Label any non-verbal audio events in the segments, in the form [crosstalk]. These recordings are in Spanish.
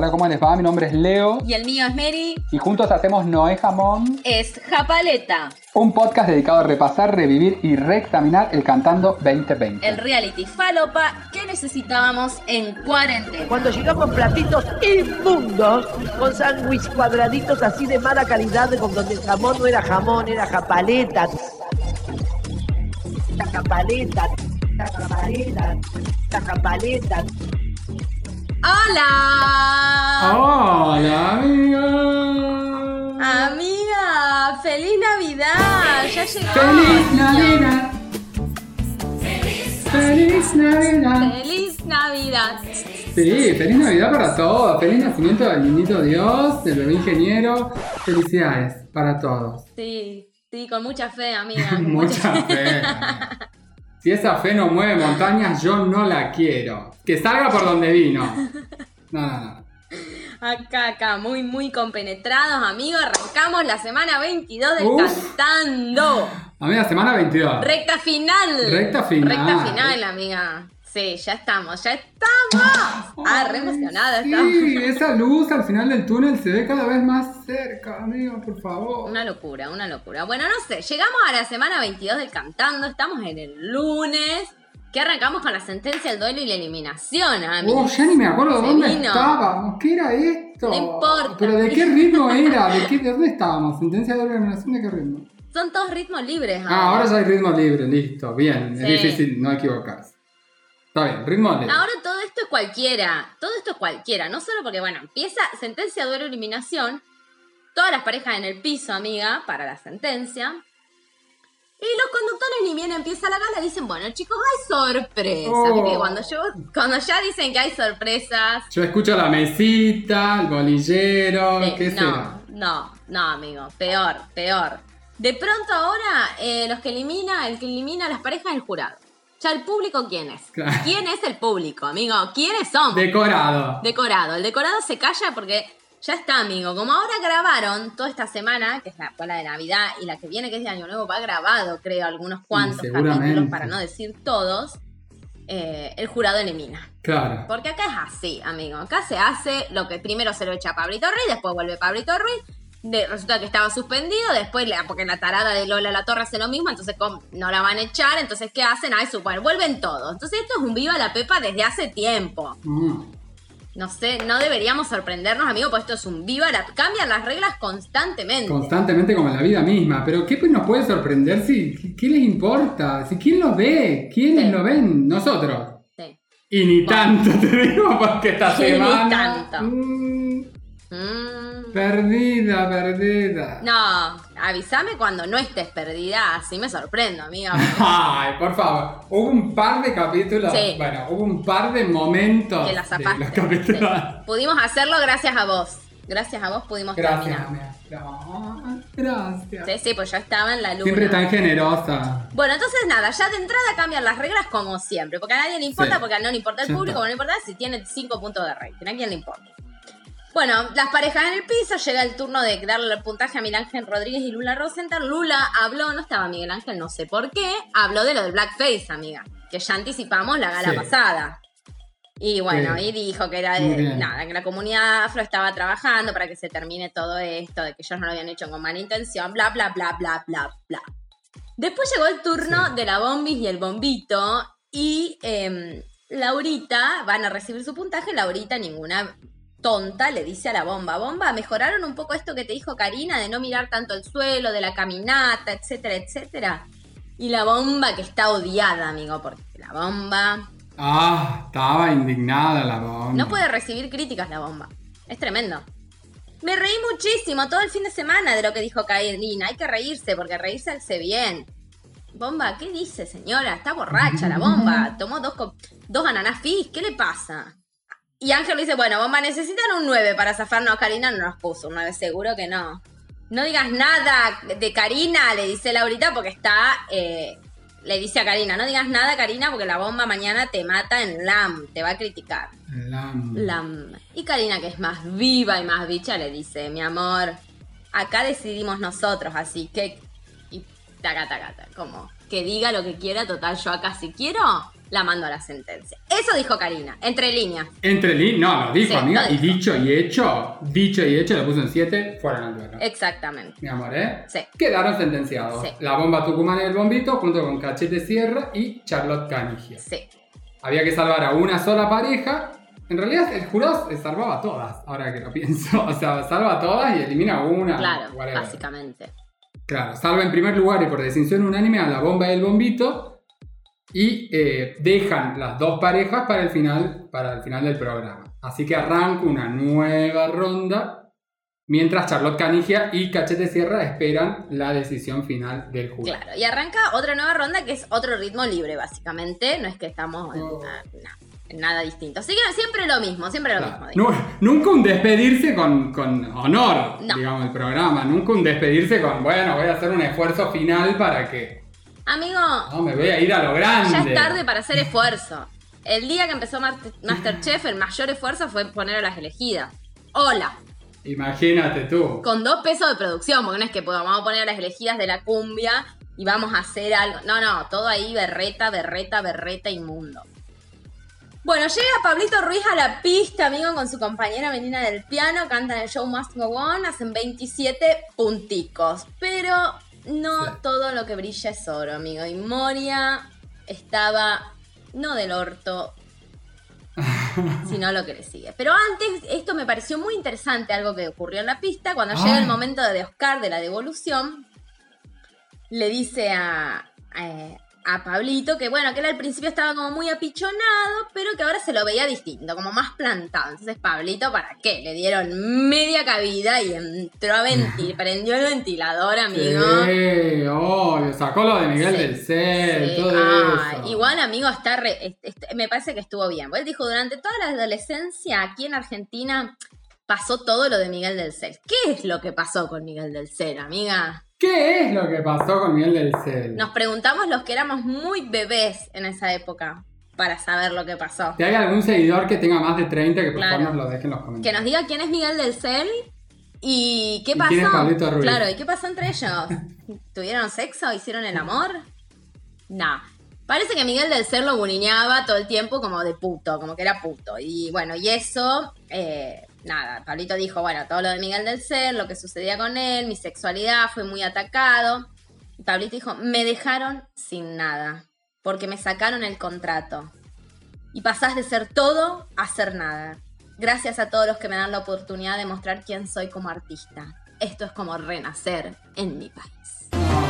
Hola, ¿cómo les va? Mi nombre es Leo Y el mío es Mary. y juntos hacemos Noé Jamón, Es Japaleta, un podcast dedicado a repasar, revivir y reexaminar el Cantando 2020. el reality falopa que necesitábamos en cuarentena. Cuando llegamos platitos inmundos, con sándwich cuadraditos así de mala calidad, con donde el jamón no era jamón, era japaleta. La japaleta, la japaleta, la japaleta. ¡Hola! Hola, amiga. Amiga, feliz Navidad. Ya llegó. ¡Feliz Navidad! ¡Feliz Navidad! Feliz Navidad. Sí, feliz Navidad para todos. Feliz nacimiento del niñito Dios, del bebé ingeniero. Felicidades para todos. Sí, sí, con mucha fe, amiga. [laughs] Mucha fe. [laughs] Si esa fe no mueve montañas, yo no la quiero. Que salga por donde vino. [laughs] No, no, no. Acá, acá, muy, muy compenetrados, amigos. Arrancamos la semana 22 del Uf. Cantando. Amiga, semana 22. Recta final. Recta final. Recta final, amiga. Sí, ya estamos, ya estamos. Ah, re emocionada estamos. Sí, [laughs] esa luz al final del túnel se ve cada vez más cerca, amigo, por favor. Una locura, una locura. Bueno, no sé, llegamos a la semana 22 del Cantando, estamos en el lunes, que arrancamos con la sentencia, el duelo y la eliminación, amigo. Oh, ya ni me acuerdo Se dónde vino. estábamos. ¿Qué era esto? No importa. ¿Pero de qué ritmo era? ¿De, qué, de dónde estábamos? ¿Sentencia de eliminación de qué ritmo? Son todos ritmos libres. Ah, ahora ya hay ritmo libre, listo. Bien, Sí. es difícil no equivocarse. Está bien, ritmo. Ahora todo esto es cualquiera, todo esto es cualquiera, no solo porque, bueno, empieza sentencia, duelo, eliminación, todas las parejas en el piso, amiga, para la sentencia. Y los conductores ni bien empieza la gala dicen, bueno chicos, hay sorpresas. Oh. Viste que Cuando, yo, cuando ya dicen que hay sorpresas, Yo escucho la mesita, el bolillero, ¿qué no, será? no, no, amigo, peor, peor. De pronto ahora, eh, los que elimina, el que elimina a las parejas es el jurado. Ya el público, ¿quién es? Claro. ¿Quién es el público, amigo? ¿Quiénes somos? Decorado. Decorado. El decorado se calla porque ya está, amigo. Como ahora grabaron toda esta semana, que es la, fue la de Navidad, y la que viene, que es de Año Nuevo, va grabado, creo, algunos cuantos capítulos, para no decir todos, eh, el jurado elimina. Claro. Porque acá es así, amigo. Acá se hace lo que primero se lo echa a Pablito Ruiz, después vuelve Pablito Ruiz. De, resulta que estaba suspendido, después, la- porque la tarada de Lola La Torre hace lo mismo, entonces ¿cómo? no la van a echar, entonces ¿qué hacen? Ay, super, vuelven todos. Entonces esto es un viva la pepa desde hace tiempo. Mm. No sé, no deberíamos sorprendernos, amigo, porque esto es un viva la... Cambian las reglas constantemente. Constantemente como en la vida misma. Pero ¿qué pues nos puede sorprender si qué- les importa? Si quién lo ve, quiénes Sí. lo ven, nosotros. Sí. Y ni tanto [laughs] te digo porque esta Y [laughs] ni semana. tanto. mm, Mm. Perdida, perdida. No, avísame cuando no estés perdida, así me sorprendo, amigo. [laughs] Ay, por favor. Hubo un par de capítulos. Sí. Bueno, hubo un par de momentos. Que la de zapaste. los [laughs] capítulos. Sí. Pudimos hacerlo gracias a vos. Gracias a vos pudimos Gracias, terminar. amiga. No, gracias. Sí, sí, pues ya estaba en la luna. Siempre tan generosa. Bueno, entonces nada, ya de entrada cambian las reglas como siempre, porque a nadie le importa, Sí. porque no le importa el público, no le importa si tiene 5 puntos de rating, a quién le importa. Bueno, las parejas en el piso, llega el turno de darle el puntaje a Miguel Ángel Rodríguez y Lula Rosenthal. Lula habló, no estaba Miguel Ángel, no sé por qué, habló de lo del blackface, amiga, que ya anticipamos la gala Sí. pasada. Y bueno, Sí. y dijo que era de, nada, que la comunidad afro estaba trabajando para que se termine todo esto, de que ellos no lo habían hecho con mala intención, bla, bla, bla, bla, bla, bla. Después llegó el turno Sí. de la bombis y el bombito y em, Laurita van a recibir su puntaje. Laurita, ninguna tonta, le dice a la bomba, bomba, mejoraron un poco esto que te dijo Karina de no mirar tanto el suelo, de la caminata, etcétera, etcétera. Y la bomba que está odiada, amigo, porque la bomba Ah, estaba indignada la bomba. no puede recibir críticas la bomba. Es tremendo. Me reí muchísimo todo el fin de semana de lo que dijo Karina. Hay que reírse porque reírse hace bien. Bomba, ¿qué dice, señora? Está borracha la bomba. [laughs] Tomó dos, dos ananas fizz. ¿Qué le pasa? Y Ángel le dice, bueno, bomba, necesitan un 9 para zafarnos. Karina no nos puso un 9, seguro que no. No digas nada de Karina, le dice Laurita, porque está... eh, le dice a Karina, no digas nada, Karina, porque la bomba mañana te mata en LAM, te va a criticar. La- Lam. Y Karina, que es más viva y más bicha, le dice, mi amor, acá decidimos nosotros, así que... Y taca, taca, taca, como que diga lo que quiera, total, yo acá si quiero, la mando a la sentencia. Eso dijo Karina, entre líneas. Entre líneas, no, lo dijo, Sí, amiga. lo Y dicho y hecho, dicho y hecho, le puso en 7, fueron al duelo. Exactamente. Mi amor, ¿eh? Sí. Quedaron sentenciados. Sí. La bomba Tucumán y el bombito, junto con Cachete Sierra y Charlotte Canigia. Sí. Había que salvar a una sola pareja. En realidad, el jurado salvaba a todas, ahora que lo pienso. [laughs] O sea, salva a todas y elimina a una. Claro, whatever. básicamente. Claro, salva en primer lugar y por decisión unánime a la bomba y el bombito. Y eh, dejan las dos parejas para el final, para el final del programa. Así que arranca una nueva ronda. Mientras Charlotte Canigia y Cachete Sierra esperan la decisión final del jurado. Claro. Y arranca otra nueva ronda que es otro ritmo libre, básicamente. No es que estamos en, Oh. na- na- en nada distinto. Así que siempre lo mismo, siempre lo Claro. mismo. nunca un despedirse con, con honor, No. digamos, el programa. Nunca un despedirse con, bueno, voy a hacer un esfuerzo final para que. Amigo, No, me voy a ir a lo grande. ya es tarde para hacer esfuerzo. El día que empezó Masterchef, el mayor esfuerzo fue poner a las elegidas. Hola, Imagínate tú. con dos pesos de producción, porque no es que vamos a poner a las elegidas de la cumbia y vamos a hacer algo. No, no, todo ahí berreta, berreta, berreta inmundo. Bueno, llega Pablito Ruiz a la pista, amigo, con su compañera Menina del piano, cantan el show Must Go On, hacen 27 punticos. Pero no Sí. todo lo que brilla es oro, amigo. Y Moria estaba no del orto, [laughs] sino lo que le sigue. Pero antes, esto me pareció muy interesante, algo que ocurrió en la pista. Cuando Ay. llega el momento de Oscar de la devolución, le dice a, a, a Pablito que, bueno, que él al principio estaba como muy apichonado, pero que ahora se lo veía distinto, como más plantado. Entonces, Pablito, ¿para qué? Le dieron media cabida y entró a ventilar, [laughs] prendió el ventilador, amigo. Sí, obvio. Sacó lo de Miguel Sí. del Cel, Sí, todo ah, eso. Igual, amigo, está re- est- est- me parece que estuvo bien. Él dijo, durante toda la adolescencia aquí en Argentina pasó todo lo de Miguel del Cel. ¿Qué es lo que pasó con Miguel del Cel, amiga? ¿Qué es lo que pasó con Miguel del Cel? Nos preguntamos los que éramos muy bebés en esa época para saber lo que pasó. Si hay algún seguidor que tenga más de 30, que por Claro. favor nos lo dejen en los Que comentarios. nos diga quién es Miguel del Cel y qué ¿Y pasó. quién es Pablito Ruiz? Claro, ¿y qué pasó entre ellos? [laughs] ¿Tuvieron sexo? ¿Hicieron el amor? No. Parece que Miguel del Cel lo bulineaba todo el tiempo como de puto, como que era puto. Y bueno, y eso, eh, nada, Pablito dijo, bueno, todo lo de Miguel del Cel, lo que sucedía con él, mi sexualidad fue muy atacado. Y Pablito dijo, me dejaron sin nada, porque me sacaron el contrato. Y pasás de ser todo a ser nada. Gracias a todos los que me dan la oportunidad de mostrar quién soy como artista. Esto es como renacer en mi país.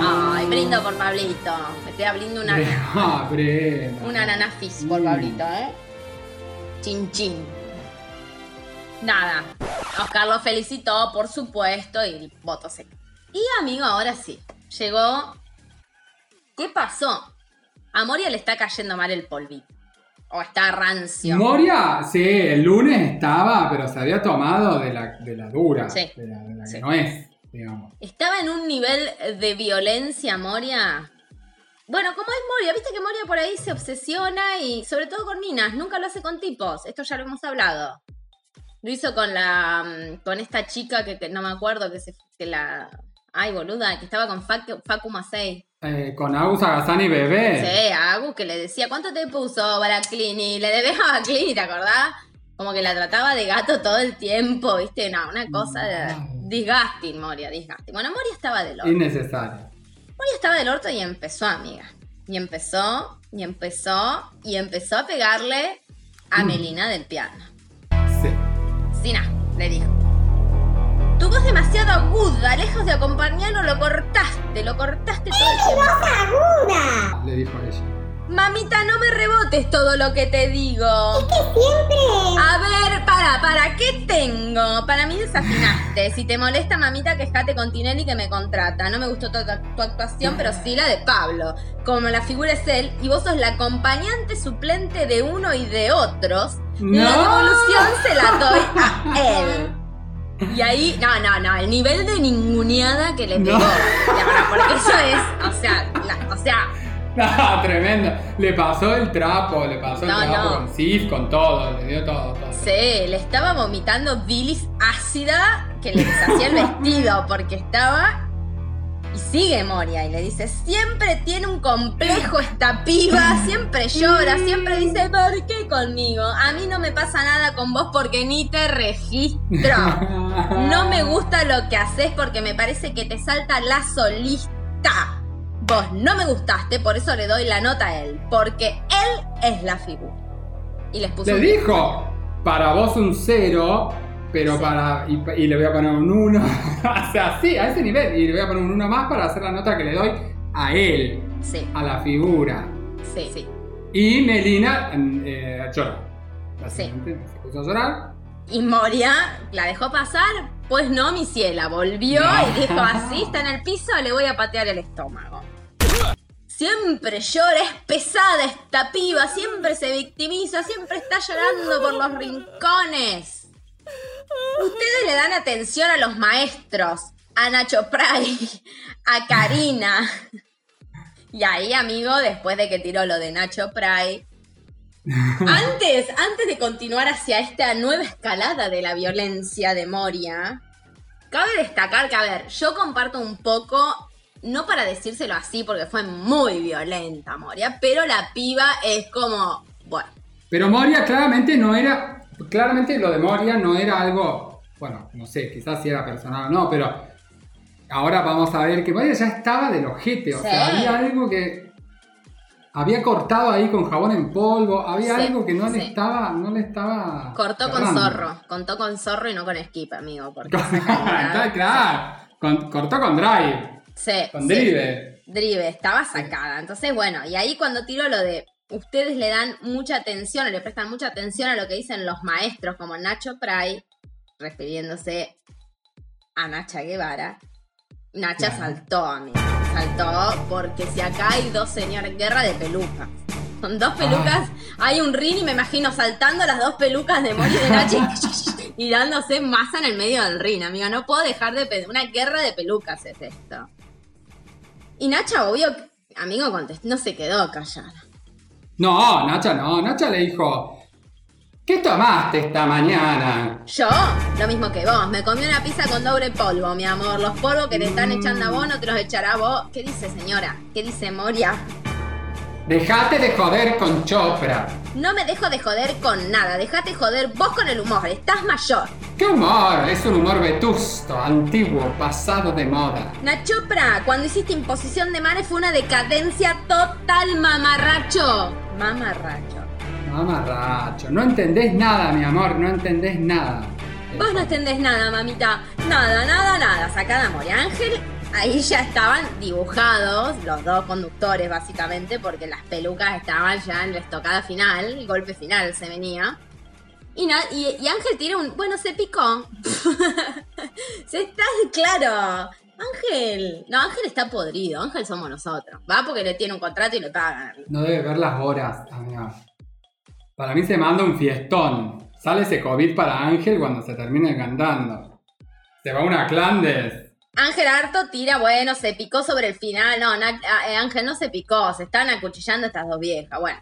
Ay, brindo por Pablito. Me estoy abriendo una, Ah, [laughs] una nana fizz por. Pablito, ¿eh? Chin chin. Nada. Oscar lo felicitó, por supuesto, y voto seco. Y amigo, ahora sí. Llegó. ¿Qué pasó? A Moria le está cayendo mal el polvito. O está rancio. Moria, sí, el lunes estaba, pero se había tomado de la, de la dura. Sí. De la, de la que Sí. no es, digamos. Estaba en un nivel de violencia, Moria. Bueno, como es Moria, viste que Moria por ahí se obsesiona y sobre todo con minas, nunca lo hace con tipos, esto ya lo hemos hablado. Lo hizo con la mm, con esta chica que, que no me acuerdo que se que la ay boluda, que estaba con Facu, Facu Macei. Eh, con Agus Agazán y Bebé. Sí, a Agus que le decía, ¿cuánto te puso Baraclini? Le debes a Baraclini, ¿te acordás? Como que la trataba de gato todo el tiempo, ¿viste? No, una cosa de. Disgusting, Moria, disgusting. Bueno, Moria estaba de loco. Innecesario. Moria estaba del orto y empezó, amiga. Y empezó, y empezó, y empezó a pegarle a Mm. Melina del piano. Sí. Sina, le dijo. Tu voz demasiado aguda, lejos de acompañarnos, lo cortaste, lo cortaste todo el tiempo. Le dijo ella. Mamita, no me rebotes todo lo que te digo. Es que siempre. A ver, para, para, ¿qué tengo? Para mí desafinaste. Si te molesta, mamita, quejate con Tinelli que me contrata. No me gustó tu, tu actuación, pero sí la de Pablo. Como la figura es él y vos sos la acompañante suplente de uno y de otros, la ¡No! devolución se la doy a él. Y ahí, no, no, no, el nivel de ninguneada que le No. pegó. La verdad, porque eso es, o sea, la- o sea, Ah, [laughs] tremendo. Le pasó el trapo, le pasó No, el trapo no. con Sif, con todo, le dio todo, todo. Sí, le estaba vomitando bilis ácida que le deshacía el [laughs] vestido porque estaba. Y sigue Moria y le dice, siempre tiene un complejo esta piba, siempre llora, siempre dice, ¿por qué conmigo? A mí no me pasa nada con vos porque ni te registro. [laughs] No me gusta lo que haces porque me parece que te salta la solista. Vos no me gustaste, por eso le doy la nota a él, porque él es la figura. Y les puso... Le dijo, para vos un cero, pero Sí. para. Y, y le voy a poner un 1. [laughs] o sea, sí, a ese nivel. Y le voy a poner un 1 más para hacer la nota que le doy a él, Sí, a la figura. sí, sí. Y Melina eh, lloró. Básicamente se puso a llorar. Y Moria la dejó pasar. Pues no, mi ciela. Volvió No. y dijo: Así está en el piso, le voy a patear el estómago. Siempre llora, es pesada esta piba, siempre se victimiza, siempre está llorando por los rincones. Ustedes le dan atención a los maestros, a Nacho Pray, a Karina. Y ahí, amigo, después de que tiró lo de Nacho Pray, antes, antes de continuar hacia esta nueva escalada de la violencia de Moria, cabe destacar que, a ver, yo comparto un poco, no para decírselo así, porque fue muy violenta Moria, pero la piba es como, bueno, Pero Moria claramente no era. Claramente lo de Moria no era algo. Bueno, no sé, quizás si era personal o no, pero. Ahora vamos a ver que Moria ya estaba del ojete. O Sí. sea, había algo que. Había cortado ahí con jabón en polvo. Había Sí, algo que no le estaba. No le estaba. cortó con zorro, contó con zorro y no con skip, amigo, porque [laughs] claro. [laughs] Cortó con Drive. Sí, Con sí. Drive. Drive, estaba sacada. Entonces, bueno, y ahí cuando tiró lo de ustedes le dan mucha atención o le prestan mucha atención a lo que dicen los maestros como Nacho Pray, refiriéndose a Nacha Guevara, Nacha Claro. saltó, amigo. Saltó porque si acá hay dos señores, guerra de pelucas. Con dos pelucas, hay un ring y me imagino saltando las dos pelucas de Mori y de Nachi [laughs] y dándose masa en el medio del ring, amiga. No puedo dejar de pensar. Una guerra de pelucas es esto. Y Nacha, obvio, amigo, contestó, no se quedó callada. No, Nacha no. Nacha le dijo. ¿Qué tomaste esta mañana? Yo, lo mismo que vos, me comí una pizza con doble polvo, mi amor. Los polvos que te están echando a vos no te los echará vos. ¿Qué dice, señora? ¿Qué dice Moria? Dejate de joder con Chopra. No me dejo de joder con nada, dejate joder vos con el humor, estás mayor. ¿Qué humor? Es un humor vetusto, antiguo, pasado de moda. Nachopra, cuando hiciste imposición de manes fue una decadencia total, mamarracho. Mamarracho. Mamarracho, no entendés nada, mi amor, no entendés nada. Vos no entendés nada, mamita. Nada, nada, nada. Sacada Moria Ángel. Ahí [laughs] ya estaban dibujados los dos conductores, básicamente, porque las pelucas estaban ya en la estocada final, el golpe final se venía. Y, Ángel tiene un. Bueno, se picó. [laughs] se está claro. Ángel. No, Ángel está podrido. Ángel somos nosotros. Va porque le tiene un contrato y le pagan. No debe ver las horas, amiga. Para mí se manda un fiestón. Sale ese COVID para Ángel cuando se termine cantando. Se va una Clandes. Ángel Harto tira, bueno, se picó sobre el final. No, eh, Ángel no se picó, se están acuchillando estas dos viejas. Bueno.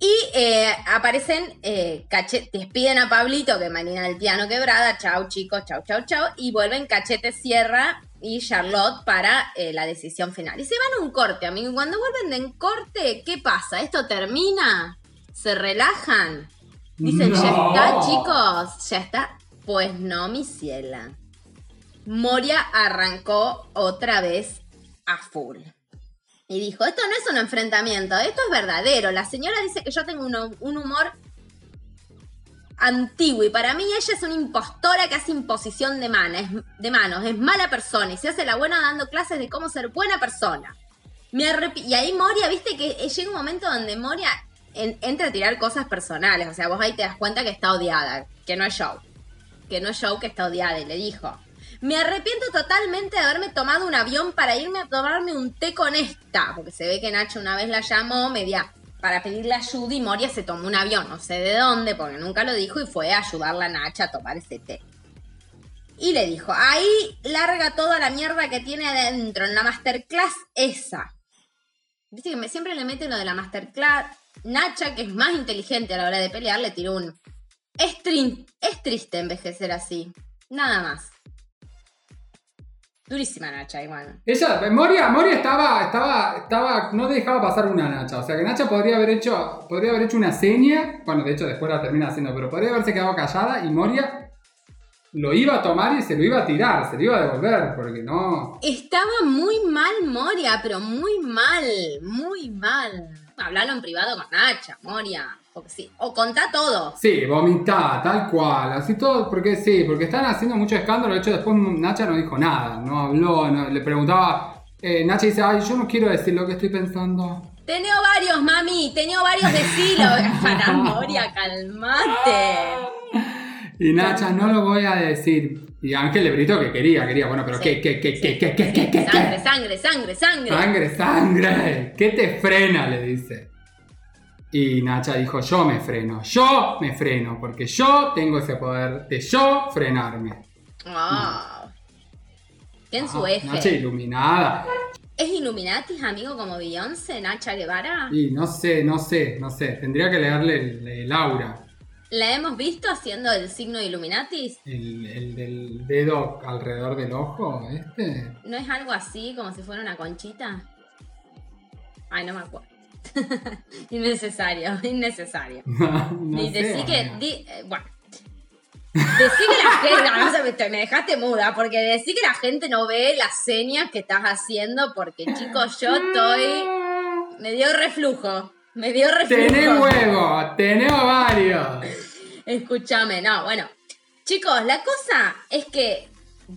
Y eh, aparecen, eh, despiden a Pablito, que manina el piano quebrada. Chau, chicos, chau, chau, chau. Y vuelven Cachete Sierra y Charlotte para eh, la decisión final. Y se van a un corte, amigo. Y cuando vuelven de un corte, ¿qué pasa? ¿Esto termina? ¿Se relajan? Dicen, ya está, chicos, ya está. Pues no, mi ciela. Moria arrancó otra vez a full. Y dijo, esto no es un enfrentamiento, esto es verdadero. La señora dice que yo tengo un, un humor antiguo y para mí ella es una impostora que hace imposición de, manos, de manos, es mala persona y se hace la buena dando clases de cómo ser buena persona. Me y ahí Moria, viste que llega un momento donde Moria en- entra a tirar cosas personales, o sea, vos ahí te das cuenta que está odiada, que no es show, que no es show, que está odiada y le dijo, me arrepiento totalmente de haberme tomado un avión para irme a tomarme un té con esta, porque se ve que Nacho una vez la llamó media para pedirle ayuda y Moria se tomó un avión, no sé de dónde, porque nunca lo dijo y fue a ayudarla a Nacha a tomar ese té. Y le dijo, ahí larga toda la mierda que tiene adentro en la masterclass esa. Viste que me, siempre le mete lo de la masterclass. Nacha, que es más inteligente a la hora de pelear, le tiró un... Es triste envejecer así. Nada más. Durísima Nacha, igual. Ella, Moria, Moria estaba, estaba, estaba, no dejaba pasar una Nacha. O sea que Nacha podría haber hecho, podría haber hecho una seña. Bueno, de hecho después la termina haciendo, pero podría haberse quedado callada y Moria lo iba a tomar y se lo iba a tirar, se lo iba a devolver, porque no. Estaba muy mal Moria, pero muy mal, muy mal. Hablalo en privado con Nacha, Moria. Porque sí. O contá todo. Sí, vomitá, tal cual, así todo, porque sí, porque están haciendo mucho escándalo. De hecho, después Nacha no dijo nada, no habló, no- le preguntaba. eh, Nacha dice, ay, yo no quiero decir lo que estoy pensando. Tenía varios, mami, tenía varios decilo. [laughs] Para Moria, calmate. Y Nacha, no lo voy a decir. Y Ángel le gritó que quería, quería. Bueno, pero ¿qué, qué, qué, qué, qué, qué, qué, qué, Sangre, sangre, sangre, sangre. Sangre, sangre. ¿Qué te frena? Le dice. Y Nacha dijo, yo me freno, yo me freno, porque yo tengo ese poder de yo frenarme. Wow. Qué en su Ah, eje. Nacha iluminada. ¿Es Illuminatis, amigo, como Beyoncé, Nacha Guevara? Y no sé, no sé, no sé. Tendría que leerle el aura. ¿La hemos visto haciendo el signo de Illuminatis? El, el del dedo alrededor del ojo, este. ¿No es algo así, como si fuera una conchita? Ay, no me acuerdo. [laughs] innecesario, innecesario. [laughs] no y sé, decí que. di- eh, bueno. Decí que la [laughs] gente. no sé, me dejaste muda, porque decí que la gente no ve las señas que estás haciendo, porque chicos, yo estoy. Me dio reflujo. Me dio reflujo. Tenés huevo, tenés varios. Escúchame, no, bueno. Chicos, la cosa es que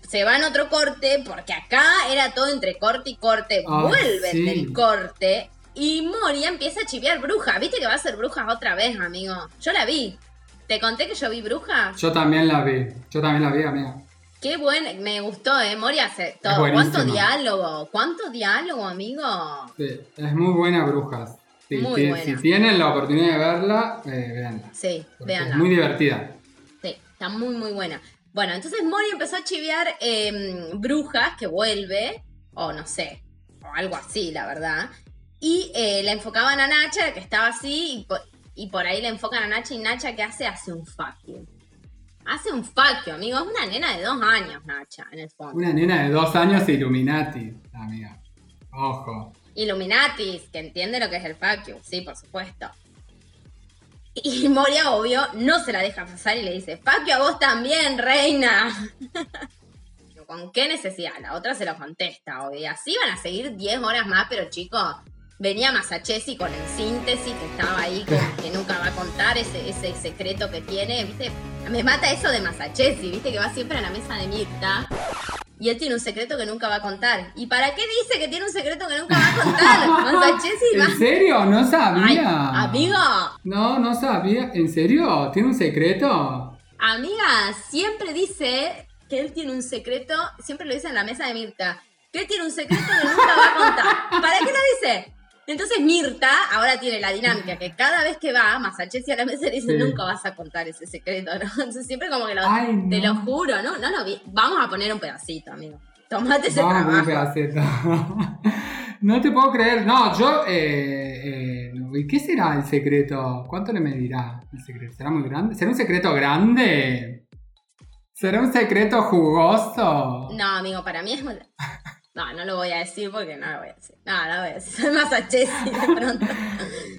se va en otro corte, porque acá era todo entre corte y corte. Ah, Vuelven sí. del corte y Moria empieza a chiviar bruja. ¿Viste que va a ser brujas otra vez, amigo? Yo la vi. ¿Te conté que yo vi bruja? Yo también la vi. Yo también la vi, amiga. Qué buen, me gustó, ¿eh? Moria hace todo. ¿Cuánto diálogo? ¿Cuánto diálogo, amigo? Sí, es muy buena Brujas. Sí, Muy ti- buena. Si tienen la oportunidad de verla, eh, véanla. Sí. Es muy divertida. Sí, está muy, muy buena. Bueno, entonces Mori empezó a chiviar eh, brujas que vuelve, o no sé, o algo así, la verdad. Y eh, la enfocaban a Nacha, que estaba así, y por, y por ahí le enfocan a Nacha, y Nacha, ¿qué hace? Hace un fuck you. Hace un fuck you, amigo. Es una nena de dos años, Nacha, en el fondo. Una nena de dos años Illuminati, amiga. Ojo. Illuminatis, que entiende lo que es el you, sí, por supuesto. Y [laughs] Moria, obvio, no se la deja pasar y le dice, you a vos también, reina. [laughs] ¿Con qué necesidad? La otra se lo contesta, obvio. Y así van a seguir 10 horas más, pero chicos, venía Masachesi con el síntesis que estaba ahí, con- [laughs] que nunca va a contar ese, ese secreto que tiene, ¿viste? Me mata eso de Masachesi, ¿viste? Que va siempre a la mesa de Mirta. Y él tiene un secreto que nunca va a contar. ¿Y para qué dice que tiene un secreto que nunca va a contar? [laughs] Va... ¿En serio? No Ay, sabía. amigo, No, no sabía. ¿En serio? ¿Tiene un secreto? amiga, siempre dice que él tiene un secreto, siempre lo dice en la mesa de Mirta, que él tiene un secreto que nunca va a contar. ¿Para qué lo dice? Entonces Mirta ahora tiene la dinámica que cada vez que va, Masachesi a la mesa le dice, Sí. nunca vas a contar ese secreto, ¿no? Entonces siempre como que lo, Ay, no. te lo juro, ¿no? No lo vi. Vamos a poner un pedacito, amigo. Tomate ese Vamos a poner un trabajo. pedacito. [laughs] no te puedo creer. No, yo. Eh, eh, ¿Y qué será el secreto? ¿Cuánto le medirá el secreto? ¿Será muy grande? ¿Será un secreto grande? ¿Será un secreto jugoso? No, amigo, para mí es muy... No, no lo voy a decir porque no lo voy a decir. No, no lo voy a decir. [laughs] Soy Masachesi de pronto.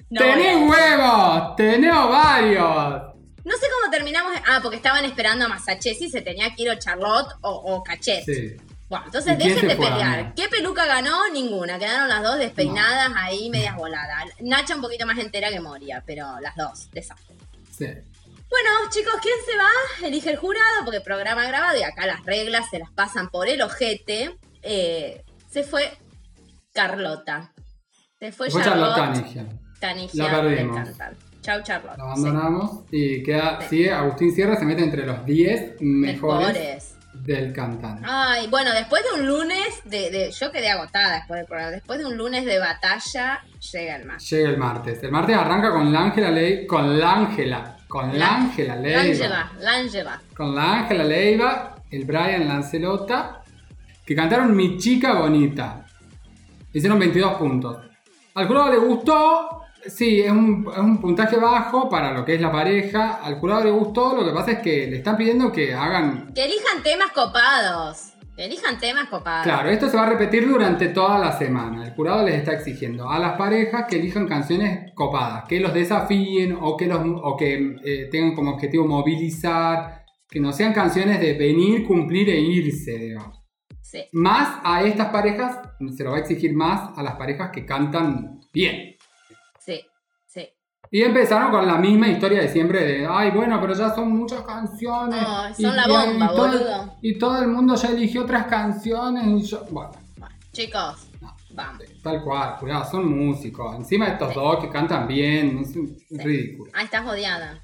No, a ¡Tenés huevos! ¡Tenés ovarios! No sé cómo terminamos. Ah, porque estaban esperando a Masachesi, se tenía que ir o Charlotte o, o Cachet. Sí. Bueno, entonces ¿Y quién dejen de pelear. ¿Qué peluca ganó? Ninguna. Quedaron las dos despeinadas ahí, medias voladas. Nacha un poquito más entera que Moria, pero las dos, desastre. Sí. Bueno, chicos, ¿quién se va? Elige el jurado, porque programa grabado y acá las reglas se las pasan por el ojete. Eh, se fue Carlota. Se fue, Fue Charlotte. Canigia. Canigia La perdimos. Chau, Charlotte. Lo Sí. abandonamos y queda, sigue Agustín Sierra, se mete entre los 10 mejores, Mejores. del cantante. Ay, bueno, después de un lunes de, de- Yo quedé agotada después del programa. Después de un lunes de batalla, llega el más. Llega el martes. El martes arranca con la Ángela Ley, con la Ángela, con la Ángela Leiva, L'Angela, L'Angela. con la Ángela Leiva, el Brian Lancelota, que cantaron Mi chica bonita. Hicieron 22 puntos. Al jurado le gustó, sí, es un, es un puntaje bajo para lo que es la pareja. Al jurado le gustó, lo que pasa es que le están pidiendo que hagan Que elijan temas copados. Que elijan temas copados. Claro, esto se va a repetir durante toda la semana. El jurado les está exigiendo a las parejas que elijan canciones copadas, que los desafíen o que, los, o que eh, tengan como objetivo movilizar, que no sean canciones de venir, cumplir e irse, digamos. Sí. Más a estas parejas, se lo va a exigir más a las parejas que cantan bien. Sí, sí. Y empezaron con la misma historia de siempre de, ay, bueno, pero ya son muchas canciones. Ay, son la bomba, todo, boludo. y todo el mundo ya eligió otras canciones. Y yo, bueno, Bueno, chicos, vamos. tal cual, cuidado, son músicos. Encima estos Sí. dos que cantan bien, es un- ridículo. Ah, estás odiada.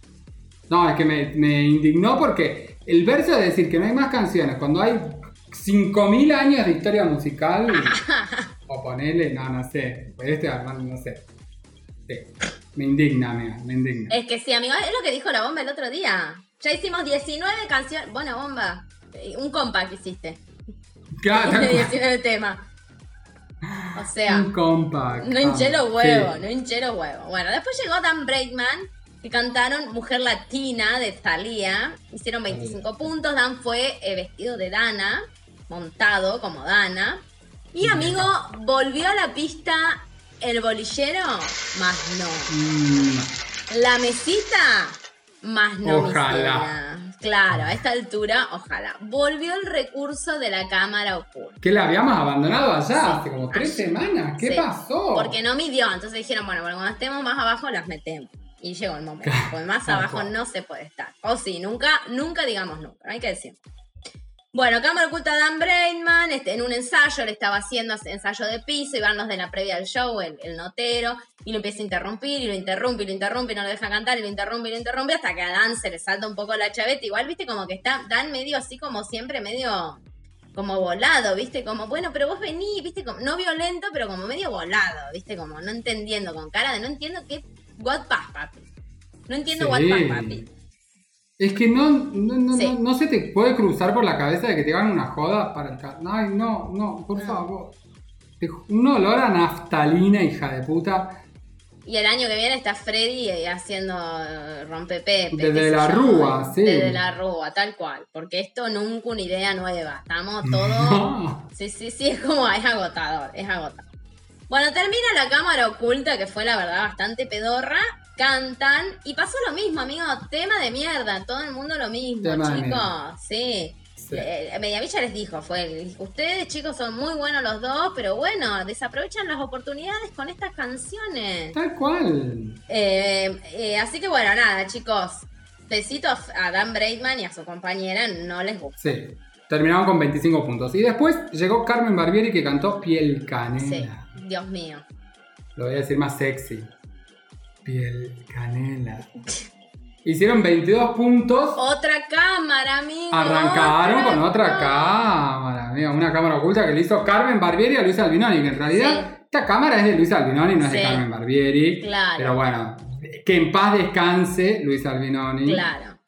No, es que me, me indignó porque el verso de decir que no hay más canciones cuando hay 5.000 años de historia musical, o ponerle, no, no sé, pues este Armando, no sé. Sí, me indigna, amiga, me indigna. Es que sí, amigo, es lo que dijo la bomba el otro día. Ya hicimos 19 canciones. Bueno, bomba. eh, Un compa que hiciste. Claro, cual. 19 temas. O sea, Un compact. no hinché los huevos, Sí. no hinché los huevos. Bueno, después llegó Dan Breakman, que cantaron Mujer Latina de Thalía. Hicieron 25 puntos. Dan fue eh, vestido de Dana, montado como Dana. Y amigo, volvió a la pista el bolillero, más no. Mm, La mesita, más no. Ojalá. Claro, a esta altura, ojalá. Volvió el recurso de la cámara oculta. que la habíamos abandonado allá Sí. hace como tres semanas. ¿Qué Sí, pasó? Porque no midió, entonces dijeron, bueno, bueno, cuando estemos más abajo las metemos. Y llegó el momento, porque más abajo no se puede estar. O sí, nunca, nunca digamos nunca, no hay que decir. Bueno, cámara oculta Dan Braidman, este, en un ensayo, le estaba haciendo ensayo de piso, y van los de la previa del show, el, el notero, y lo empieza a interrumpir, y lo interrumpe, y lo interrumpe, y no lo deja cantar, y lo interrumpe, y lo interrumpe, hasta que a Dan se le salta un poco la chaveta. Igual, viste, como que está Dan medio así como siempre, medio como volado, ¿viste? Como, bueno, pero vos vení, ¿viste? Como, no violento, pero como medio volado, ¿viste? Como no entendiendo, con cara de no entiendo qué. What pass, papi. No entiendo Sí. what pass, papi. Es que no, no, no, Sí. no, no se te puede cruzar por la cabeza de que te hagan una joda para el ca- Ay, no, no, por No. favor. Te ju- Un olor a naftalina, hija de puta. Y el año que viene está Freddy eh, haciendo eh, rompepepe. Desde la rúa, sí. Desde la rúa, tal cual. Porque esto nunca una idea nueva. Estamos todos. [laughs] Sí, sí, sí, es como, es agotador, es agotador. Bueno, termina la cámara oculta, que fue la verdad bastante pedorra. Cantan y pasó lo mismo, amigo. Tema de mierda, todo el mundo lo mismo, Tema chicos. Sí. Sí. Eh, Mediavilla les dijo, fue, dijo, ustedes chicos son muy buenos los dos, pero bueno, desaprovechan las oportunidades con estas canciones. Tal cual. Eh, eh, así que bueno, nada, chicos. Besitos a Dan Braidman y a su compañera, no les gusta. Sí. Terminaron con 25 puntos. Y después llegó Carmen Barbieri que cantó Piel Sí, Canela. Dios mío. Lo voy a decir más sexy. Piel Canela. Hicieron 22 puntos. Otra cámara, amigo. Arrancaron con otra cámara. amiga, una cámara oculta que le hizo Carmen Barbieri a Luis Albinoni, que en realidad esta cámara es de Luis Albinoni, no es de. Carmen Barbieri. Claro. Pero bueno, que en paz descanse Luis Albinoni. Claro.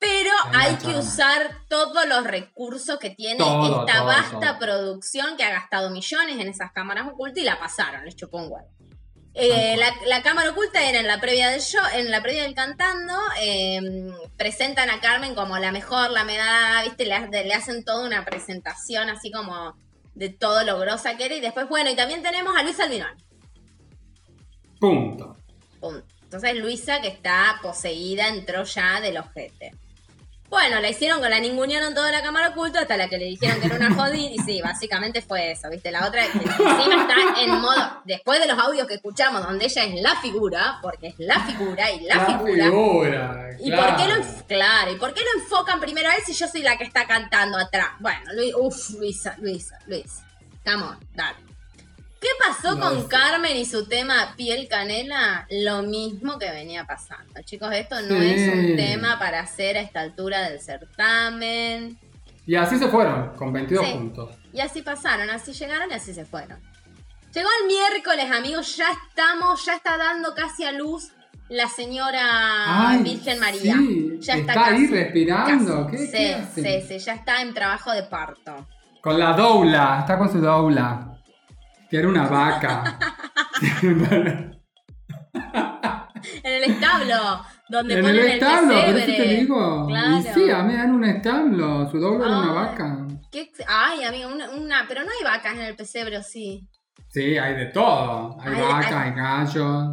Pero hay que usar todos los recursos que tiene Todo, esta todo, vasta todo. producción que ha gastado millones en esas cámaras ocultas y la pasaron, les chupó un huevo. Eh, la, la cámara oculta era en la previa del show, en la previa del cantando, eh, presentan a Carmen como la mejor, la medalla, viste, le, ha- le hacen toda una presentación así como de todo lo grosa que era y después, bueno, y también tenemos a Luis Albinoni. Punto. Punto. Entonces Luisa, que está poseída, entró ya del ojete. Bueno, la hicieron con la ningunearon toda la cámara oculta hasta la que le dijeron que era una jodida. Y sí, básicamente fue eso, ¿viste? La otra que encima está en modo. Después de los audios que escuchamos, donde ella es la figura, porque es la figura y la, figura. figura, ¿Y claro. por qué lo claro, ¿y por qué lo enfocan primero a él si yo soy la que está cantando atrás? Bueno, Luis, uff, Luisa, Luisa, Luisa. Come on, dale. ¿Qué pasó No, con. Carmen y su tema Piel Canela? Lo mismo que venía pasando. Chicos, esto no Sí. es un tema para hacer a esta altura del certamen. Y así se fueron, con 22 Sí. puntos. Y así pasaron, así llegaron y así se fueron. Llegó el miércoles, amigos, ya estamos, ya está dando casi a luz la señora Ay, Virgen María. sí, ya está, está ahí casi, respirando. casi. ¿Qué- sí, qué sí, sí, ya está en trabajo de parto. Con la doula, está con su doula. Que era una vaca. En el establo, donde en ponen el el, establo, por pesebre. eso te digo. Claro. Y sí, a mí dan un establo, su doula era una Ay. vaca. Qué. Ay, amigo, una, una- pero no hay vacas en el pesebre, ¿o sí? Sí, hay de todo. Hay Hay- vacas, hay- hay gallos,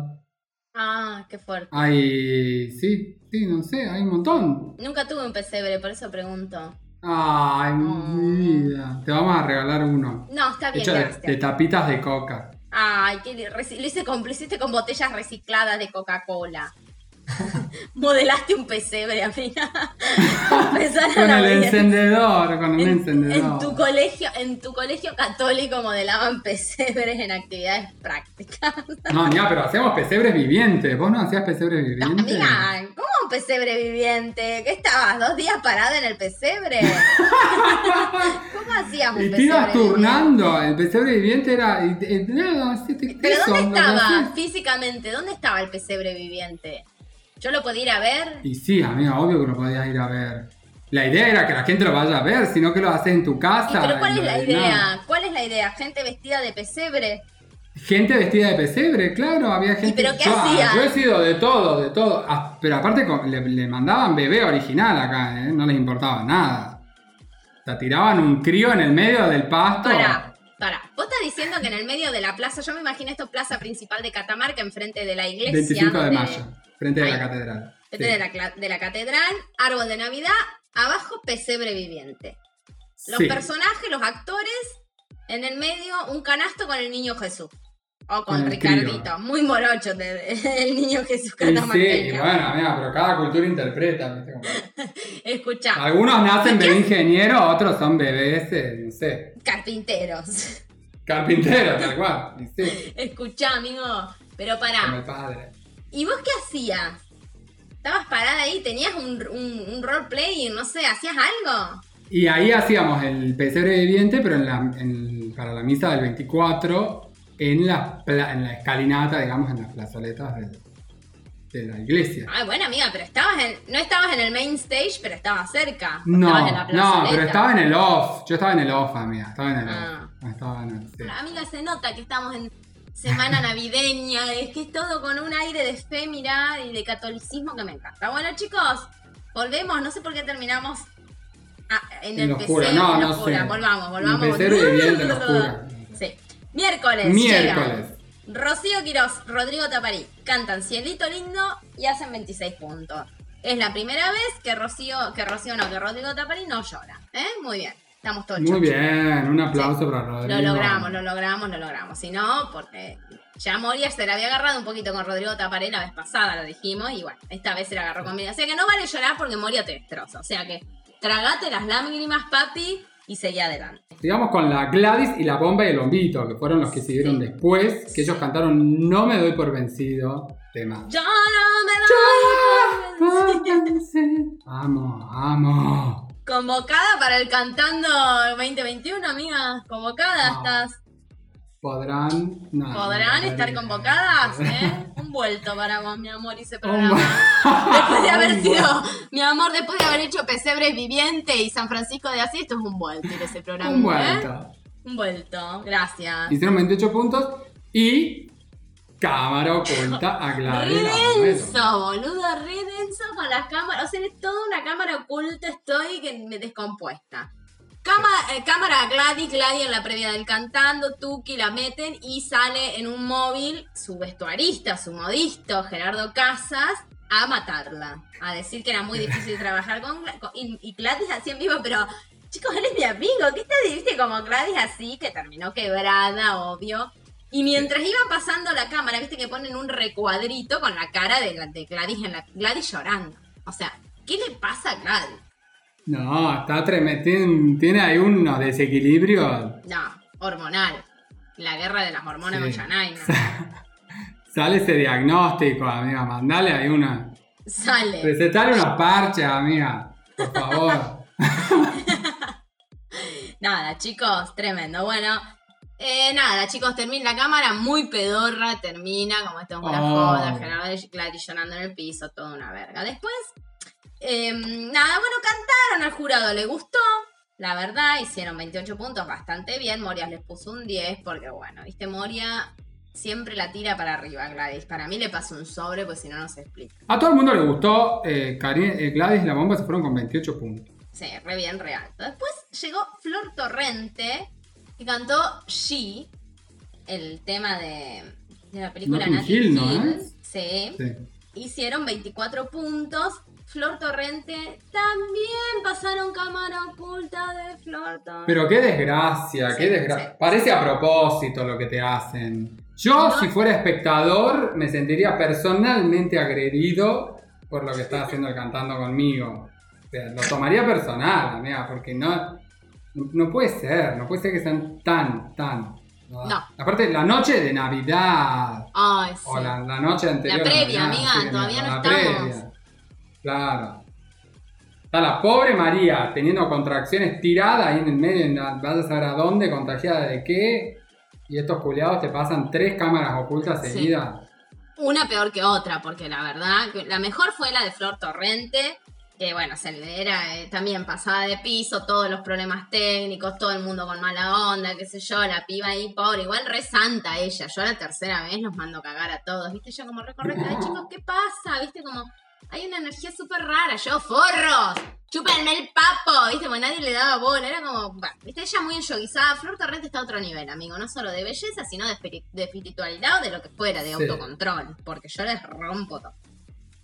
Ah, qué fuerte. hay... Sí, sí, no sé, hay un montón. Nunca tuve un pesebre, por eso pregunto. Ay, mi vida. Te vamos a regalar uno. No, está bien, Hecho de, tapitas de coca. Ay, que lo hice con, lo hiciste con botellas recicladas de Coca-Cola. [laughs] Modelaste un pesebre, amiga. [laughs] Con el encendedor, con un En, encendedor. en tu colegio, en tu colegio católico modelaban pesebres en actividades prácticas. No, mira, pero hacíamos pesebres vivientes. ¿Vos no hacías pesebres vivientes? Amiga, ¿cómo un pesebre viviente? ¿Qué estabas? ¿Dos días parada en el pesebre? [laughs] ¿Cómo hacías un pesebre ibas viviente? turnando. El pesebre viviente era. ¿Pero dónde estaba físicamente? ¿Dónde estaba el pesebre viviente? ¿Yo lo podía ir a ver? Y sí, amiga, obvio que lo podías ir a ver. La idea era que la gente lo vaya a ver, sino que lo haces en tu ¿Y casa. pero cuál es la idea? ¿Cuál es la idea? ¿Gente vestida de pesebre? Gente vestida de pesebre, claro, había gente. pero qué yo, hacían? yo he sido de todo, de todo. Ah, pero aparte le, le mandaban bebé original acá, ¿eh? no les importaba nada. O sea, tiraban un crío en el medio del pasto. Para, para. Vos estás diciendo que en el medio de la plaza, yo me imagino esto plaza principal de Catamarca, enfrente de la iglesia. 25 de donde- mayo, frente de la catedral. Enfrente Sí. de, la, de catedral, árbol de Navidad, abajo pesebre viviente. Los Sí. personajes, los actores, en el medio un canasto con el niño Jesús. O con, Con Ricardito. Muy morocho de- [laughs] el niño Jesús sí, catamarqueño. y bueno, amiga, pero cada cultura interpreta. ¿viste? [laughs] Escucha, Algunos nacen ¿Y qué bebé ingeniero, otros son bebés, eh, no sé, carpinteros. carpinteros, tal [laughs] cual. Sí, Escucha, amigo. Pero pará. el padre. ¿Y vos qué hacías? ¿Estabas parada ahí? ¿Tenías un, un, un roleplay? No sé, ¿hacías algo? Y ahí hacíamos el pesebre viviente, pero en la, en- para la misa del 24, en la, en la escalinata, digamos, en las plazoletas de, de la iglesia. Ay, bueno, amiga, pero estabas en, no estabas en el main stage, pero estabas cerca. No, estabas en la no, pero estaba en el off. Yo estaba en el off, amiga. Estaba en el Ah. off. Estaba en el, sí. Pero, amiga, se nota que estamos en semana [laughs] navideña, es que es todo con un aire de fe, mirá, y de catolicismo que me encanta. Bueno, chicos, volvemos, no sé por qué terminamos ah, en En el oscura, pesebre, no, en no oscura. sé. Volvamos, volvamos. El [laughs] oscura. Sí. Miércoles. Miércoles. llegan Rocío Quiroz, Rodrigo Taparí cantan Cielito Lindo y hacen 26 puntos. Es la primera vez que Rocío, que Rocío no, que Rodrigo Taparí no llora. ¿eh? Muy bien. Estamos todos Muy bien, un aplauso para Rodrigo. Lo logramos, lo logramos, lo logramos. Si no, porque ya Moria se la había agarrado un poquito con Rodrigo Taparé la vez pasada, lo dijimos, y bueno, esta vez se la agarró conmigo. O sea que no vale llorar porque Moria te destroza. O sea que tragate las lágrimas, papi, y seguí adelante. Sigamos con la Gladys y la bomba y el bombito, que fueron los que siguieron Sí. después, que ellos cantaron No me doy por vencido, tema. Yo no me doy por vencido. Amo, amo. Convocada para el Cantando 2021, amiga. Convocada Ah, estás. Podrán. ¿Podrán estar convocadas? ¿eh? Un vuelto para vos, mi amor, ese Un programa. [laughs] Después de haber [laughs] sido, mi amor, después de haber hecho Pesebres Viviente y San Francisco de Asís, esto es un vuelto ese programa. Un ¿eh? vuelto. Un vuelto, gracias. Hicieron 28 puntos y cámara oculta a Gladys. Re la bomba y el denso, boludo, re denso con las cámaras. O sea, es toda una cámara oculta, estoy que me descompuesta. Cama- eh, cámara Gladys, Gladys en la previa del cantando, Tuki la meten y sale en un móvil su vestuarista, su modisto, Gerardo Casas, a matarla. A decir que era muy [laughs] difícil trabajar con, con- y, y Gladys así en vivo, pero chicos, él es mi amigo, ¿qué te viste como Gladys así, que terminó quebrada, obvio? Y mientras iban pasando la cámara, viste que ponen un recuadrito con la cara de Gladys en la Gladys llorando. O sea, ¿qué le pasa a Gladys? No, está tremendo. Tiene, tiene ahí unos desequilibrios. No, hormonal. La guerra de las hormonas Sí. de Yanaina. [laughs] Sale ese diagnóstico, amiga. Mandale ahí una. Sale. Recetale unos parches, amiga. Por favor. [laughs] Nada, chicos, tremendo. Bueno, eh, nada, chicos, termina la cámara muy pedorra, termina, como esto es una Oh. joda, Gerardo Gladys llorando en el piso, toda una verga. Después, eh, nada, bueno, cantaron, al jurado le gustó. La verdad, hicieron 28 puntos bastante bien. Moria les puso un 10 porque, bueno, viste, Moria siempre la tira para arriba, Gladys. Para mí le pasa un sobre, pues si no, no se explica. A todo el mundo le gustó. eh, eh, Gladys y la bomba se fueron con 28 puntos. Sí, re bien, re alto. Después llegó Flor Torrente y cantó She, el tema de, de la película Notting Hill, ¿no. Sí. Hicieron 24 puntos. Flor Torrente también pasaron cámara oculta de Flor Torrente. Pero qué desgracia, Sí, qué desgracia. sí. Parece a propósito lo que te hacen. Yo, No. si fuera espectador, me sentiría personalmente agredido por lo que está [laughs] haciendo el cantando conmigo. O sea, lo tomaría personal, amiga, porque no, no puede ser, no puede ser que sean tan, tan. No. Aparte, la noche de Navidad, Ay, sí. o la, la noche anterior. a previa, Navidad, amiga, todavía no la estamos. previa. Claro. Está la pobre María teniendo contracciones tirada ahí en el medio, en la- vas a saber a dónde, contagiada de qué. Y estos culiados te pasan tres cámaras ocultas Sí. seguidas. Una peor que otra, porque la verdad, la mejor fue la de Flor Torrente, que bueno, se le era eh, también pasada de piso, todos los problemas técnicos, todo el mundo con mala onda, qué sé yo, la piba ahí, pobre, igual re santa ella, yo la tercera vez los mando a cagar a todos, viste, yo como recorrecta, chicos, ¿qué pasa? Viste, como hay una energía súper rara, yo, forros, chúpenme el papo, viste, nadie le daba bola, era como, bah, viste, ella muy enyoguizada, Flor Torrente está a otro nivel, amigo, no solo de belleza, sino de, espiri- de espiritualidad o de lo que fuera, de Sí. autocontrol, porque yo les rompo todo.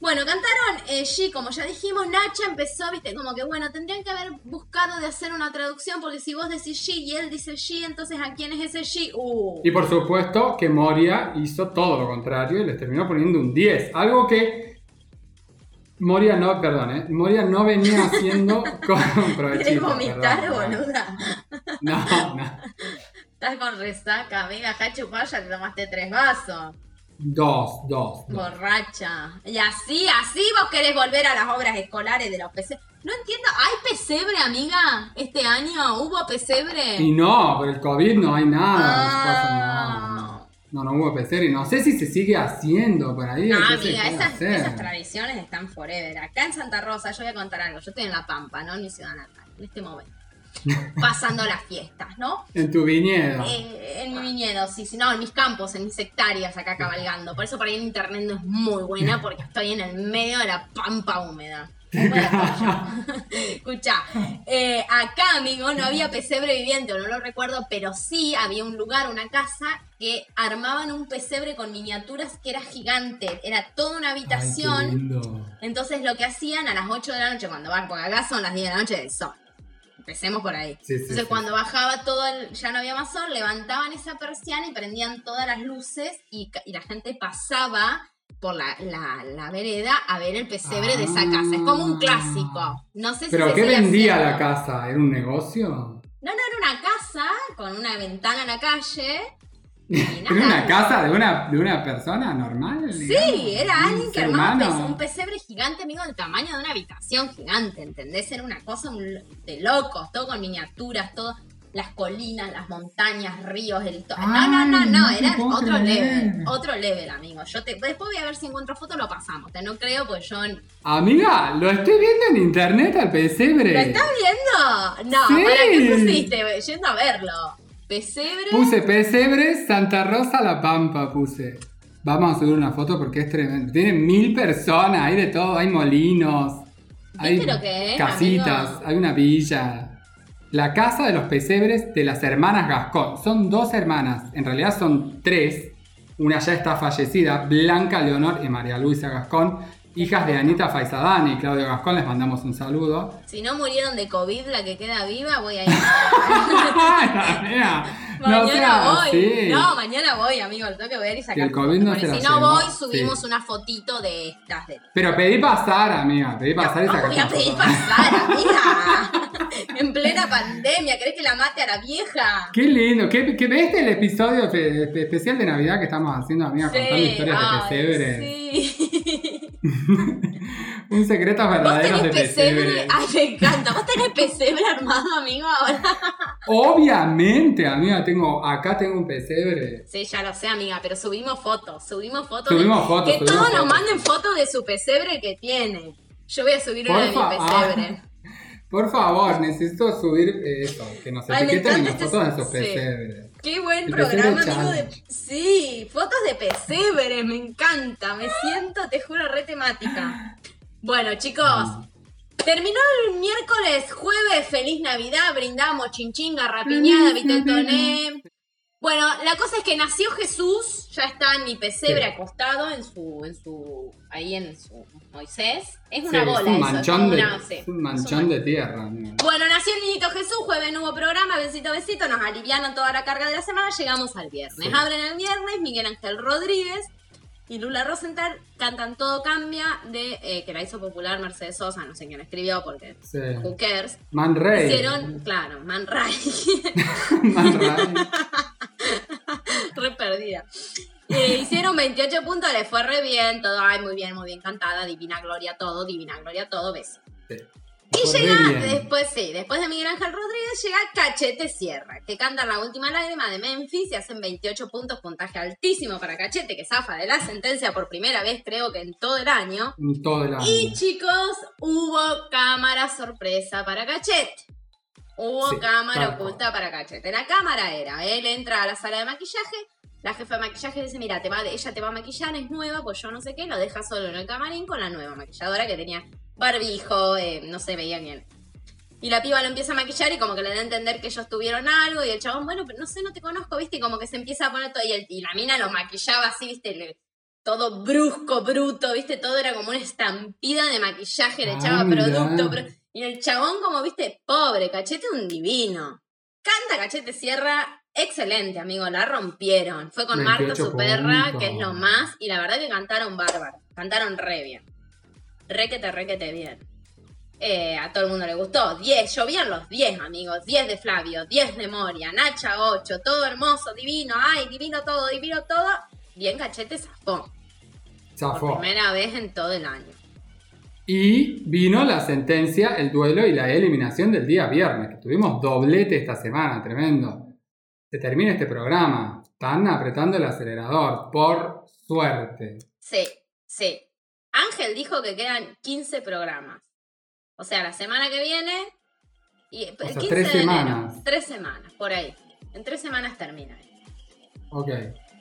Bueno, cantaron eh, G, como ya dijimos, Nacha empezó, viste, como que bueno, tendrían que haber buscado de hacer una traducción, porque si vos decís G y él dice G, entonces ¿a quién es ese G? Uh. Y por supuesto que Moria hizo todo lo contrario y les terminó poniendo un 10. Algo que Moria no, perdón, ¿eh? Moria no venía haciendo [laughs] con ¿Querés provechito. vomitar, perdón, boluda? No, no. Estás con resaca, amiga, acá chupás, ya te tomaste tres vasos. Dos, dos. dos. Borracha. Y así, así vos querés volver a las obras escolares de los pesebres. No entiendo, ¿hay pesebre, amiga? ¿Este año hubo pesebre? Y no, por el COVID no hay nada. no pasa Ah. nada. No, no hubo PCR y no sé si se sigue haciendo por ahí. No, qué se amiga, esas, esas tradiciones están forever. Acá en Santa Rosa, yo voy a contar algo. Yo estoy en La Pampa, ¿no? En mi ciudad natal, en este momento. [laughs] Pasando las fiestas, ¿no? En tu viñedo. Eh, en mi viñedo, sí, sí, no, en mis campos, en mis hectáreas acá cabalgando. Por eso por ahí en internet no es muy buena, [laughs] porque estoy en el medio de la pampa húmeda. [laughs] Escucha, eh, acá, amigo, no había pesebre viviente, o no lo recuerdo, pero sí había un lugar, una casa, que armaban un pesebre con miniaturas que era gigante. Era toda una habitación. Entonces lo que hacían a las 8 de la noche cuando van, porque acá son las 10 de la noche del sol. Empecemos por ahí. Sí, sí, Entonces sí. cuando bajaba todo el, ya no había más sol, levantaban esa persiana y prendían todas las luces y la gente pasaba por la, la- la vereda a ver el pesebre de esa casa. Es como un clásico. No sé ¿Pero qué vendía haciendo. la casa? ¿Era un negocio? No, no, era una casa con una ventana en la calle. [laughs] ¿Era una casa de una, de una persona normal? Sí, digamos? era ¿Un alguien que armaba un, pesebre gigante, amigo, del tamaño de una habitación gigante, ¿entendés? Era una cosa de locos, todo con miniaturas, todo, las colinas, las montañas, ríos, el to- No, no, no, Ay, no, no era otro creer. level, otro level, amigo. Yo te, después voy a ver si encuentro fotos, lo pasamos, te no creo, pues yo... ¿Lo Amiga, lo estoy viendo en internet al pesebre. estás viendo? No, Sí. ¿para qué pusiste? Yendo a verlo. Pesebre... Puse pesebre, Santa Rosa, La Pampa, puse. Vamos a subir una foto porque es tremendo. Tiene mil personas, hay de todo, hay molinos, hay ¿Viste lo que es, casitas, amigo? hay una villa. La casa de los pesebres de las hermanas Gascón. Son dos hermanas, en realidad son tres. Una ya está fallecida, Blanca Leonor y María Luisa Gascón, hijas de Anita Faisadani y Claudio Gascón. Les mandamos un saludo. Si no murieron de COVID, la que queda viva, voy a ir. [laughs] [laughs] [laughs] No Mañana seas voy. No, mañana voy, amigo. Lo tengo que ver y sacar. Que el COVID no se la Si no voy, subimos sí. una fotito de estas. De... Pero pedí pasar, amiga. Pedí pasar y no, sacar voy a pedir pasar, [laughs] amiga. [laughs] en plena pandemia. ¿Querés que la mate a la vieja? Qué lindo. ¿Qué, qué, ¿Este es el episodio especial de Navidad que estamos haciendo, amiga? Contando historias de pesebre. Sí. [laughs] Un secreto ¿Vos verdadero de pesebre? pesebre. [laughs] Ay, me encanta. ¿Vos tenés pesebre armado, amigo, ahora? Obviamente, amiga. tengo Acá tengo un pesebre. Sí, ya lo sé, amiga, pero subimos fotos, subimos fotos. Subimos de- fotos, Que subimos todos nos manden fotos de su pesebre que tiene. Yo voy a subir una de mi pesebre. [laughs] Por favor, necesito subir eso. Que nos Ay, etiqueten en las encanta fotos de este- esos sí. pesebres. Qué buen El programa, amigo. De... Sí, fotos de pesebre, me encanta. Me siento, te juro, re temática. Bueno, chicos, Terminó el miércoles, jueves, feliz Navidad, brindamos chinchinga, rapiñada, viteltoné. Bueno, la cosa es que nació Jesús, ya está en mi pesebre Sí. acostado en su, en su, ahí en su Moisés. Es Sí, una bola es un eso, manchón, es de, una- sí, es un es manchón un- de tierra. amigo. Bueno, nació el niñito Jesús, jueves no hubo programa, besito, besito, nos alivianan toda la carga de la semana, llegamos al viernes. Sí. Abren el viernes, Miguel Ángel Rodríguez y Lula Rosenthal cantan Todo Cambia, de eh, que la hizo popular Mercedes Sosa, no sé quién escribió porque Sí. who cares. Man Ray. Hicieron, claro, Man Ray, [laughs] Man Ray. [laughs] re perdida. Eh, hicieron 28 puntos, le fue re bien, todo, ay, muy bien, muy bien cantada, divina gloria todo, divina gloria todo, beso. Sí. Y llega, después sí, después de Miguel Ángel Rodríguez llega Cachete Sierra, que canta La Última Lágrima de Memphis y hacen 28 puntos, puntaje altísimo para Cachete, que zafa de la sentencia por primera vez creo que en todo el año. En Todo el año. Y chicos, hubo cámara sorpresa para Cachete. Hubo Sí, cámara oculta para Cachete. La cámara era, él entra a la sala de maquillaje, la jefa de maquillaje dice, mira, te va, ella te va a maquillar, es nueva, pues yo no sé qué, lo deja solo en el camarín con la nueva maquilladora que tenía barbijo, eh, no se veía bien. Y la piba lo empieza a maquillar y como que le da a entender que ellos tuvieron algo y el chabón, bueno, pero no sé, no te conozco, viste, y como que se empieza a poner todo y, el- y la mina lo maquillaba así, viste, le- todo brusco, bruto, viste, todo era como una estampida de maquillaje, le Ah, echaba producto, pro- y el chabón como, viste, pobre, cachete un divino. Canta Cachete Sierra, excelente, amigo, la rompieron. Fue con Marta, 28 su perra, que es lo más, y la verdad que cantaron bárbaro, cantaron re bien. Requete, requete bien. Eh, a todo el mundo le gustó. 10, llovían los 10, amigos. 10 de Flavio, 10 de Moria, Nacha 8, todo hermoso, divino, ay, divino todo, divino todo. Bien cachete zafó. Por Zafó. primera vez en todo el año. Y vino la sentencia, el duelo y la eliminación del día viernes, que tuvimos doblete esta semana, tremendo. Se termina este programa. Están apretando el acelerador, por suerte. Sí, sí. Ángel dijo que quedan 15 programas. O sea, la semana que viene. Y el sea, 15 tres de enero. semanas. Tres semanas, por ahí. En tres semanas termina. Ok.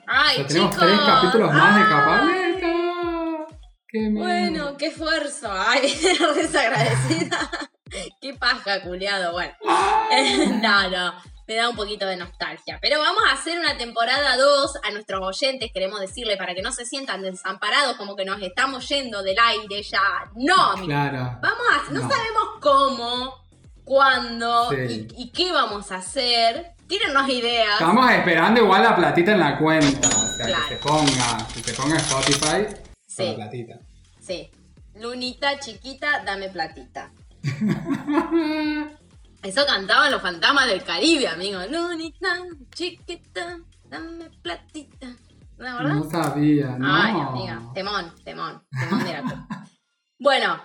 Ay, O sea, tenemos chicos. tres capítulos más de Capaleta. Qué miedo. Bueno, qué esfuerzo. Ay, [laughs] desagradecida. qué paja, culiado. Bueno. [laughs] no, no. Me da un poquito de nostalgia. Pero vamos a hacer una temporada 2 a nuestros oyentes. Queremos decirle para que no se sientan desamparados como que nos estamos yendo del aire ya. No, Claro. Vamos a, no, No. sabemos cómo, cuándo Sí. y, y qué vamos a hacer. Tírennos ideas. Estamos esperando igual la platita en la cuenta. O sea, Claro. que se ponga, que se ponga Spotify Sí. la platita. Sí. Lunita chiquita, dame platita. [laughs] Eso cantaban los fantasmas del Caribe, amigo. Lunita chiquita, dame platita. ¿La verdad? No sabía, no. Ay, amiga, temón, temón, temón de la. [laughs] Bueno,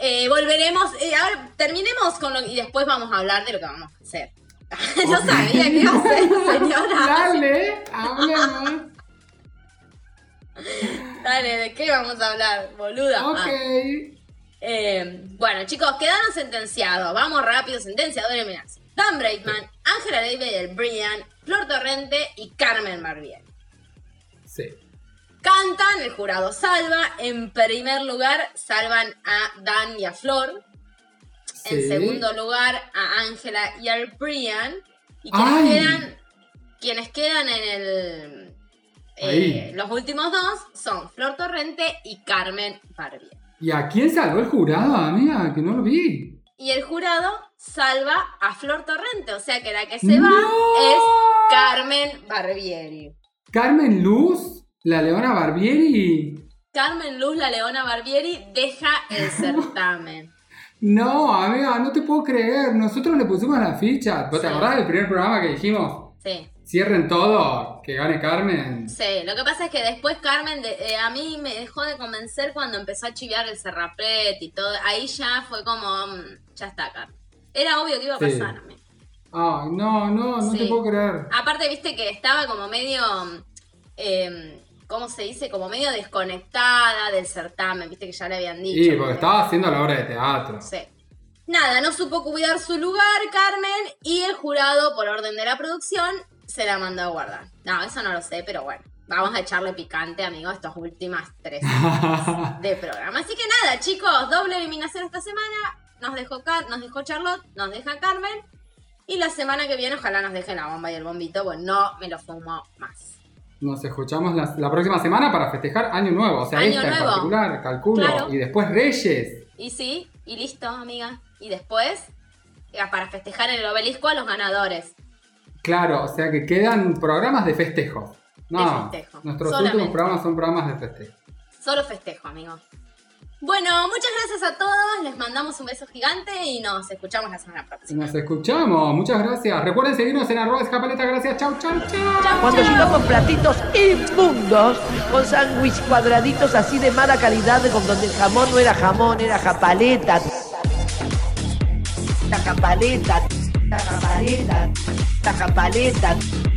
eh, volveremos, eh, ahora terminemos con lo y después vamos a hablar de lo que vamos a hacer. [laughs] Yo Ok. sabía que iba a ser, [laughs] señora. Dale, hablemos. Dale, ¿de qué vamos a hablar, boluda? ok. Ah, eh, bueno, chicos, quedaron sentenciados. Vamos rápido, sentenciador de eliminación. Dan Breitman, Ángela David Brian, Flor Torrente y Carmen Barbier. Sí. Cantan, el jurado salva. En primer lugar, salvan a Dan y a Flor. En Sí. segundo lugar, a Ángela y al Brian. Y quienes Ay. quedan, quienes quedan en el. eh, los últimos dos son Flor Torrente y Carmen Barbier. ¿Y a quién salvó el jurado, amiga? Que no lo vi. Y el jurado salva a Flor Torrente, o sea que la que se va ¡No! es Carmen Barbieri. Carmen Luz, la Leona Barbieri. Carmen Luz, la Leona Barbieri, deja el [laughs] certamen. No, amiga, no te puedo creer. Nosotros le pusimos la ficha. ¿Vos te acordás del primer programa que dijimos? Sí, Cierren todo, que gane Carmen. sí. Lo que pasa es que después Carmen, de- eh, a mí me dejó de convencer cuando empezó a chiviar el Serrapret y todo. Ahí ya fue como, mm, ya está, Carmen. Era obvio que iba a Sí. pasar a mí. Ay, no, no, no Sí. te puedo creer. Aparte, viste que estaba como medio. eh, ¿Cómo se dice? Como medio desconectada del certamen, viste que ya le habían dicho. Sí, porque estaba haciendo la obra de teatro. Sí. Nada, no supo cuidar su lugar, Carmen, y el jurado, por orden de la producción, se la mandó a guardar. No, eso no lo sé, pero bueno. Vamos a echarle picante, amigos, estas últimas tres [laughs] de programa. Así que nada, chicos, doble eliminación esta semana. Nos dejó, nos dejó Charlotte, nos deja Carmen. Y la semana que viene, ojalá nos dejen la bomba y el bombito, pues no me lo fumo más. Nos escuchamos la, próxima semana para festejar Año Nuevo. O sea, esta en particular, calculo. Y después Reyes. Y sí, y listo, amiga. Y después, para festejar en el obelisco a los ganadores. Claro, o sea que quedan programas de festejo. No, nuestros últimos programas son programas de festejo. Solo festejo, amigo. Bueno, muchas gracias a todos, les mandamos un beso gigante y nos escuchamos la semana próxima. Nos escuchamos, muchas gracias. Recuerden seguirnos en arroba escapaleta, gracias, chau, chau, chau. Cuando llegó con platitos inmundos, con sándwich cuadraditos así de mala calidad, con donde el jamón no era jamón, era japaleta. La japaleta, la japaleta, la japaleta.